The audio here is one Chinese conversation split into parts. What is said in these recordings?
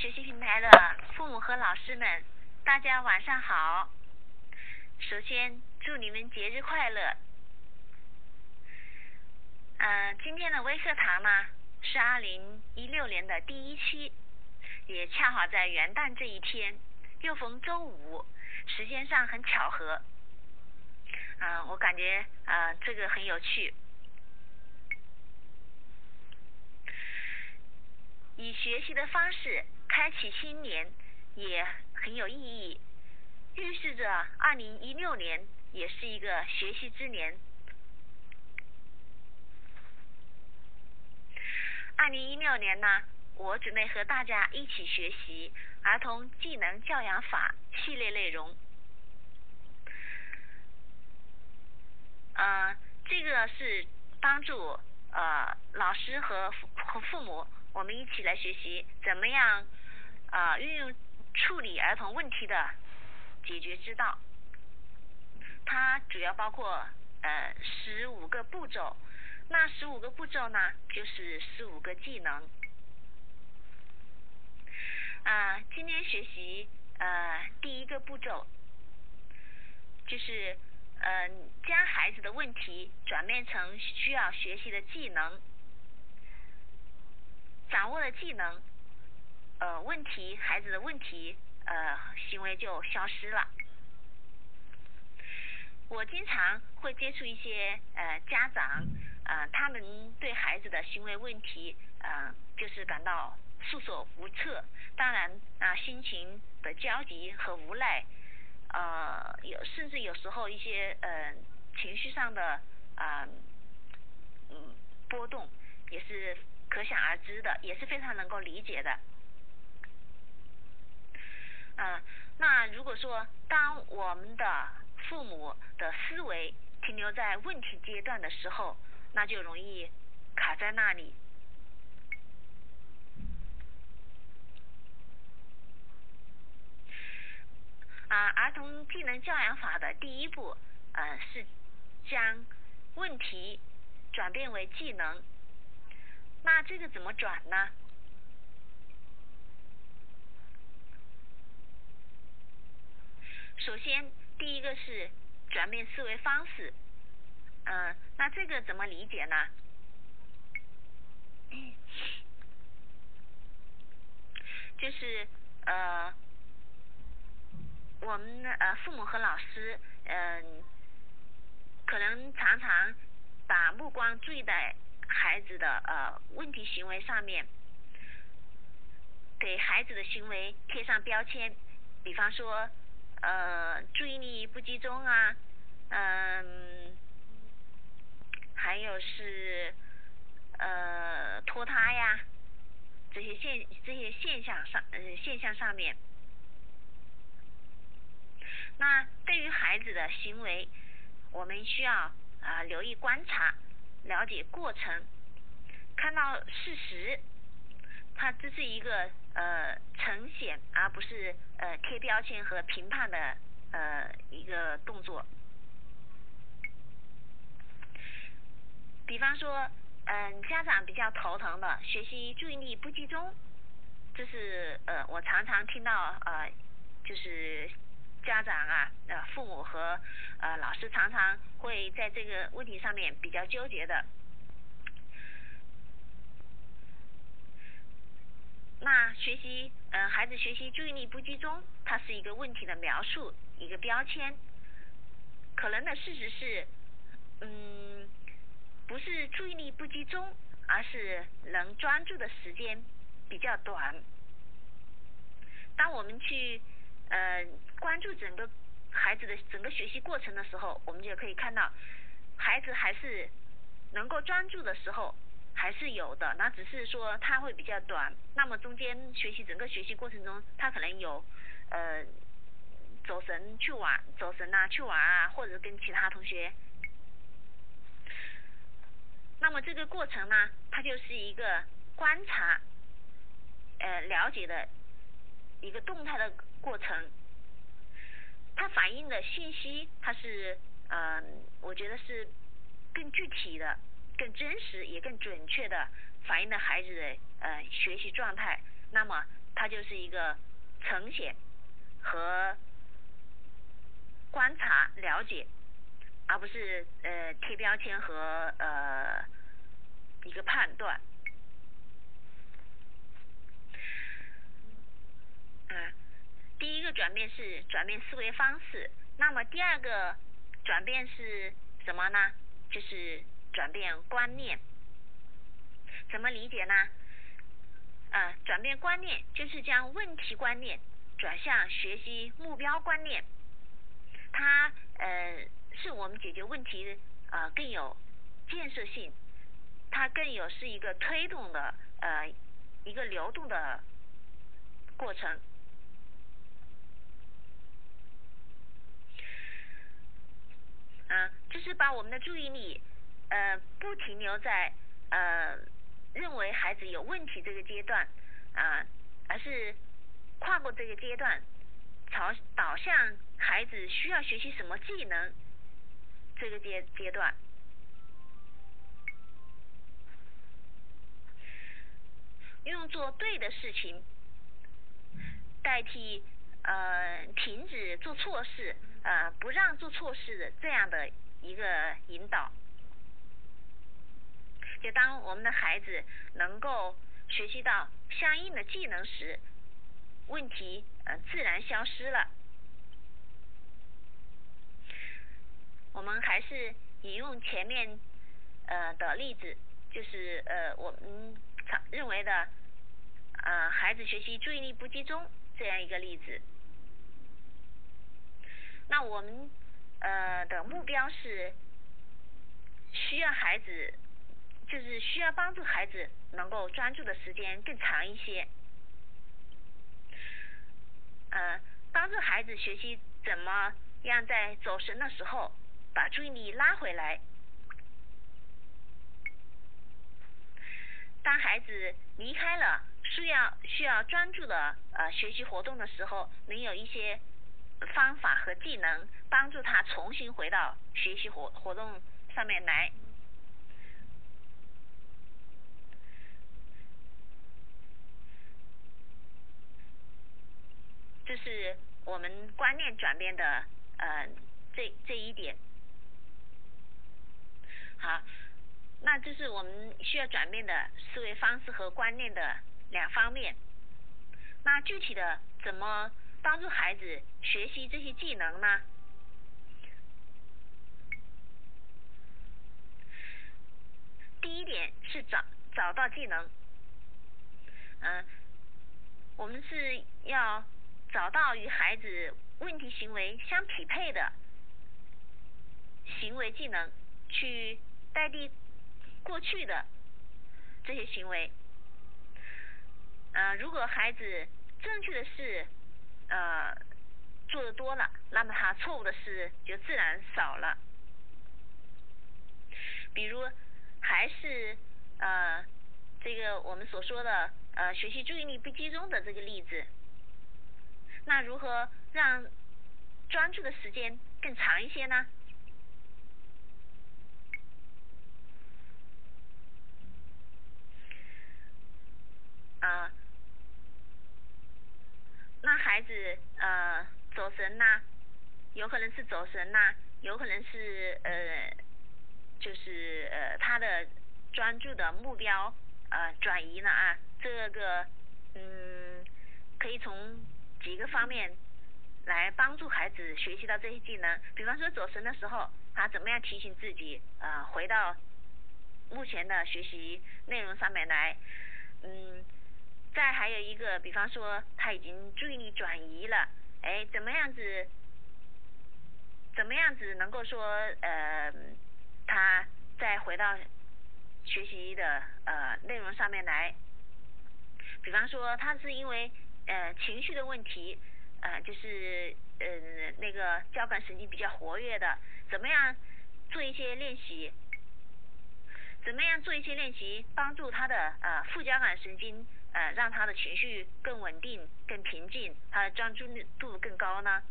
学习平台的父母和老师们，大家晚上好。首先祝你们节日快乐。嗯，今天的微课堂呢是二零一六年的第一期，也恰好在元旦这一天，又逢周五，时间上很巧合。嗯，我感觉啊这个很有趣。以学习的方式开启新年也很有意义，预示着二零一六年也是一个学习之年。二零一六年呢，我准备和大家一起学习儿童技能教养法系列内容。嗯，这个是帮助呃老师和和父母。我们一起来学习怎么样啊运用处理儿童问题的解决之道。它主要包括呃十五个步骤，那十五个步骤呢就是十五个技能。啊，今天学习呃第一个步骤，就是嗯将孩子的问题转变成需要学习的技能。掌握了技能，呃，问题孩子的问题，呃，行为就消失了。我经常会接触一些呃家长，呃，他们对孩子的行为问题，呃，就是感到束手无策。当然啊，心情的焦急和无奈，呃，有甚至有时候一些呃情绪上的啊嗯波动也是。可想而知的，也是非常能够理解的。嗯，那如果说当我们的父母的思维停留在问题阶段的时候，那就容易卡在那里。啊，儿童技能教养法的第一步，呃，是将问题转变为技能。那这个怎么转呢？首先，第一个是转变思维方式，嗯，那这个怎么理解呢？就是呃，我们呃父母和老师，嗯，可能常常把目光注意在。孩子的呃问题行为上面，给孩子的行为贴上标签，比方说呃注意力不集中啊，嗯，还有是呃拖沓呀，这些现这些现象上呃现象上面，那对于孩子的行为，我们需要啊留意观察。了解过程，看到事实，它这是一个呃呈现，而不是呃贴标签和评判的呃一个动作。比方说，嗯，家长比较头疼的学习注意力不集中，这是呃我常常听到呃就是。家长啊，呃，父母和呃老师常常会在这个问题上面比较纠结的。那学习，嗯，孩子学习注意力不集中，它是一个问题的描述，一个标签。可能的事实是，嗯，不是注意力不集中，而是能专注的时间比较短。当我们去。呃，关注整个孩子的整个学习过程的时候，我们就可以看到，孩子还是能够专注的时候还是有的，那只是说他会比较短。那么中间学习整个学习过程中，他可能有呃走神去玩，走神啊去玩啊，或者跟其他同学。那么这个过程呢，它就是一个观察，呃了解的一个动态的。过程，它反映的信息，它是，嗯，我觉得是更具体的、更真实也更准确的反映了孩子的呃学习状态。那么它就是一个呈现和观察了解，而不是呃贴标签和呃一个判断。嗯，第一个转变是转变思维方式，那么第二个转变是什么呢？就是转变观念。怎么理解呢？呃，转变观念就是将问题观念转向学习目标观念，它呃是我们解决问题呃更有建设性，它更有是一个推动的呃一个流动的过程。啊，就是把我们的注意力呃不停留在呃。认为孩子有问题这个阶段啊，而是跨过这个阶段，朝导向孩子需要学习什么技能这个阶阶段，用做对的事情代替呃停止做错事呃不让做错事的这样的一个引导。就当我们的孩子能够学习到相应的技能时，问题呃自然消失了。我们还是引用前面呃的例子，就是呃我们认为的呃孩子学习注意力不集中这样一个例子。那我们呃的目标是需要孩子。就是需要帮助孩子能够专注的时间更长一些，呃，帮助孩子学习怎么样在走神的时候把注意力拉回来。当孩子离开了需要需要专注的呃学习活动的时候，能有一些方法和技能帮助他重新回到学习活活动上面来。这是我们观念转变的呃这这一点，好，那这是我们需要转变的思维方式和观念的两方面。那具体的怎么帮助孩子学习这些技能呢？第一点是找找到技能，嗯，我们是要。找到与孩子问题行为相匹配的行为技能，去代替过去的这些行为。嗯，如果孩子正确的是呃做的多了，那么他错误的事就自然少了。比如，还是呃这个我们所说的呃学习注意力不集中的这个例子。那如何让专注的时间更长一些呢？啊，那孩子呃走神呐，有可能是走神呐，有可能是呃，就是呃他的专注的目标呃转移了啊，这个嗯可以从。几个方面来帮助孩子学习到这些技能，比方说走神的时候，他怎么样提醒自己呃回到目前的学习内容上面来，嗯，再还有一个，比方说他已经注意力转移了，哎，怎么样子，怎么样子能够说呃他再回到学习的呃内容上面来，比方说他是因为。呃，情绪的问题，呃，就是呃那个交感神经比较活跃的，怎么样做一些练习？怎么样做一些练习，帮助他的呃副交感神经呃让他的情绪更稳定、更平静，他的专注度更高呢？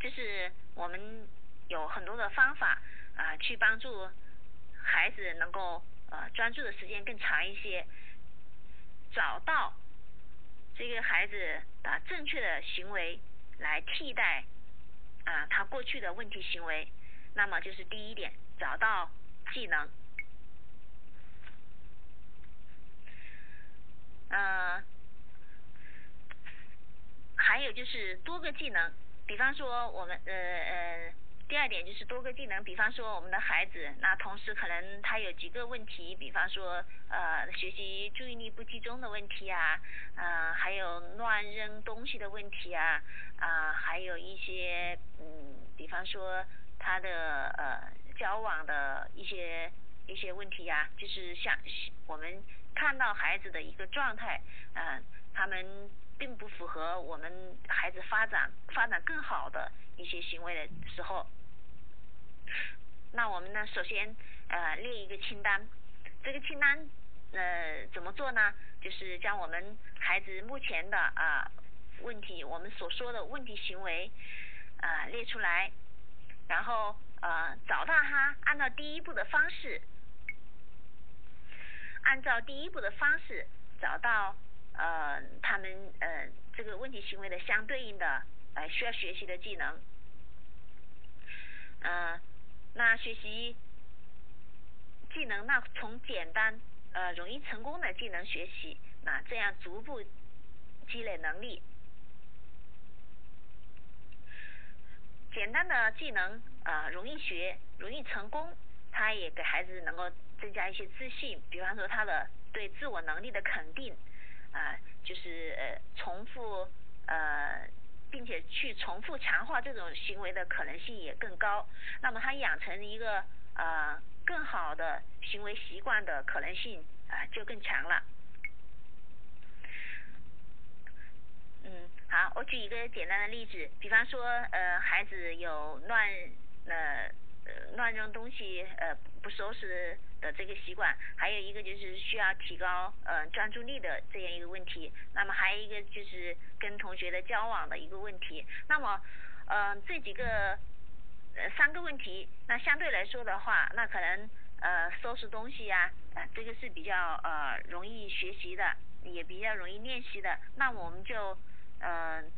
就是我们有很多的方法啊，去帮助孩子能够呃专注的时间更长一些，找到。这个孩子啊正确的行为来替代啊他过去的问题行为，那么就是第一点，找到技能。嗯，还有就是多个技能，比方说我们呃呃，第二点就是多个技能，比方说我们的孩子，那同时可能他有几个问题，比方说呃学习注意力不集中的问题啊，啊还有乱扔东西的问题啊，啊还有一些嗯，比方说他的呃交往的一些一些问题呀，就是像我们。看到孩子的一个状态，嗯，他们并不符合我们孩子发展发展更好的一些行为的时候，那我们呢，首先呃列一个清单，这个清单呃怎么做呢？就是将我们孩子目前的啊问题，我们所说的问题行为啊列出来，然后呃找到他，按照第一步的方式。按照第一步的方式找到呃他们呃这个问题行为的相对应的呃需要学习的技能，嗯，那学习技能那从简单呃容易成功的技能学习，那这样逐步积累能力，简单的技能啊容易学容易成功，他也给孩子能够。增加一些自信，比方说他的对自我能力的肯定，啊，就是呃重复呃，并且去重复强化这种行为的可能性也更高。那么他养成一个呃更好的行为习惯的可能性啊就更强了。嗯，好，我举一个简单的例子，比方说呃孩子有乱呃乱扔东西呃不收拾。的这个习惯，还有一个就是需要提高呃专注力的这样一个问题。那么还有一个就是跟同学的交往的一个问题。那么嗯这几个呃三个问题，那相对来说的话，那可能呃收拾东西呀，这个是比较呃容易学习的，也比较容易练习的。那我们就嗯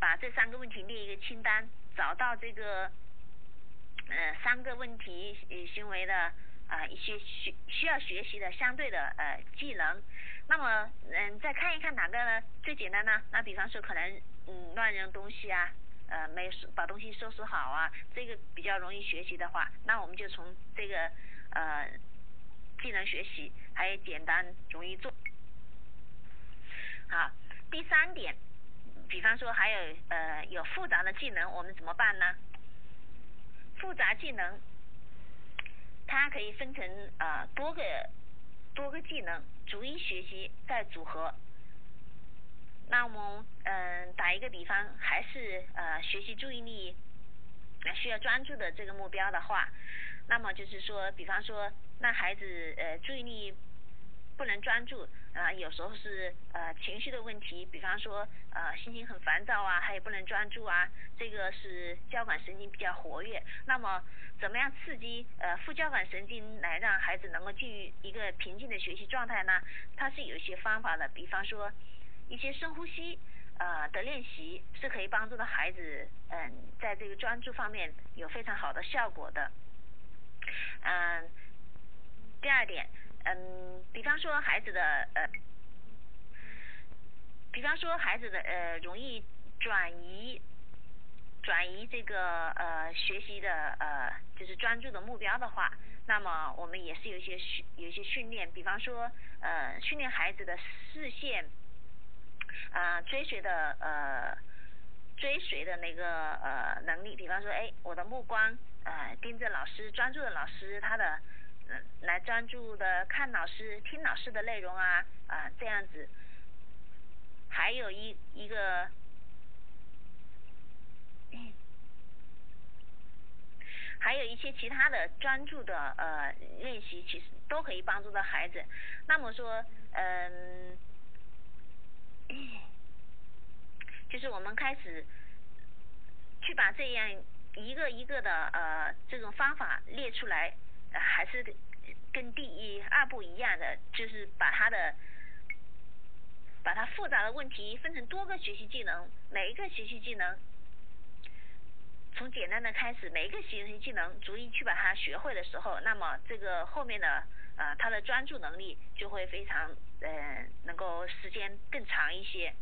把这三个问题列一个清单，找到这个呃三个问题行为的。啊，一些需需要学习的相对的呃技能，那么嗯再看一看哪个呢最简单呢？那比方说可能嗯乱扔东西啊，呃没把东西收拾好啊，这个比较容易学习的话，那我们就从这个呃技能学习，还有简单容易做。好，第三点，比方说还有呃有复杂的技能，我们怎么办呢？复杂技能。它可以分成呃多个多个技能，逐一学习再组合。那我们嗯打一个比方，还是呃学习注意力需要专注的这个目标的话，那么就是说，比方说，那孩子呃注意力。不能专注，啊，有时候是呃情绪的问题，比方说呃心情很烦躁啊，还有不能专注啊，这个是交感神经比较活跃。那么怎么样刺激呃副交感神经来让孩子能够进入一个平静的学习状态呢？它是有一些方法的，比方说一些深呼吸呃的练习是可以帮助到孩子嗯在这个专注方面有非常好的效果的。嗯，第二点。嗯，比方说孩子的呃，比方说孩子的呃容易转移转移这个呃学习的呃就是专注的目标的话，那么我们也是有一些训有一些训练，比方说呃训练孩子的视线啊追随的呃追随的那个呃能力，比方说哎我的目光呃盯着老师专注的老师他的。来专注的看老师、听老师的内容啊啊这样子，还有一一个，还有一些其他的专注的呃练习，其实都可以帮助到孩子。那么说，嗯，就是我们开始去把这样一个一个的呃这种方法列出来。还是跟第一二步一样的，就是把他的把它复杂的问题分成多个学习技能，每一个学习技能从简单的开始，每一个学习技能逐一去把它学会的时候，那么这个后面的呃他的专注能力就会非常呃能够时间更长一些。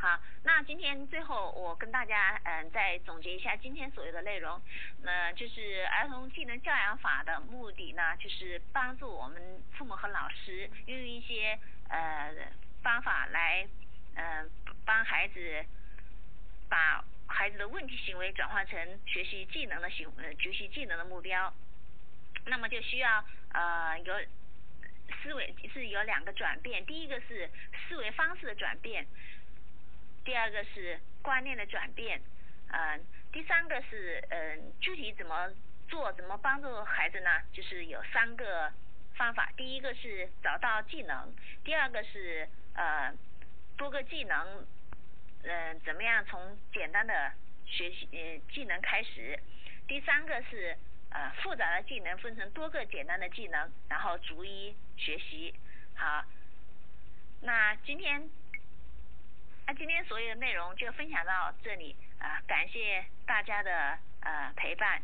好，那今天最后我跟大家嗯再总结一下今天所有的内容，那就是儿童技能教养法的目的呢，就是帮助我们父母和老师运用一些呃方法来嗯帮孩子把孩子的问题行为转换成学习技能的行呃学习技能的目标，那么就需要呃有思维是有两个转变，第一个是思维方式的转变。第二个是观念的转变，嗯，第三个是嗯具体怎么做，怎么帮助孩子呢？就是有三个方法，第一个是找到技能，第二个是呃多个技能，嗯怎么样从简单的学习呃技能开始，第三个是呃复杂的技能分成多个简单的技能，然后逐一学习。好，那今天。那今天所有的内容就分享到这里啊，感谢大家的呃陪伴。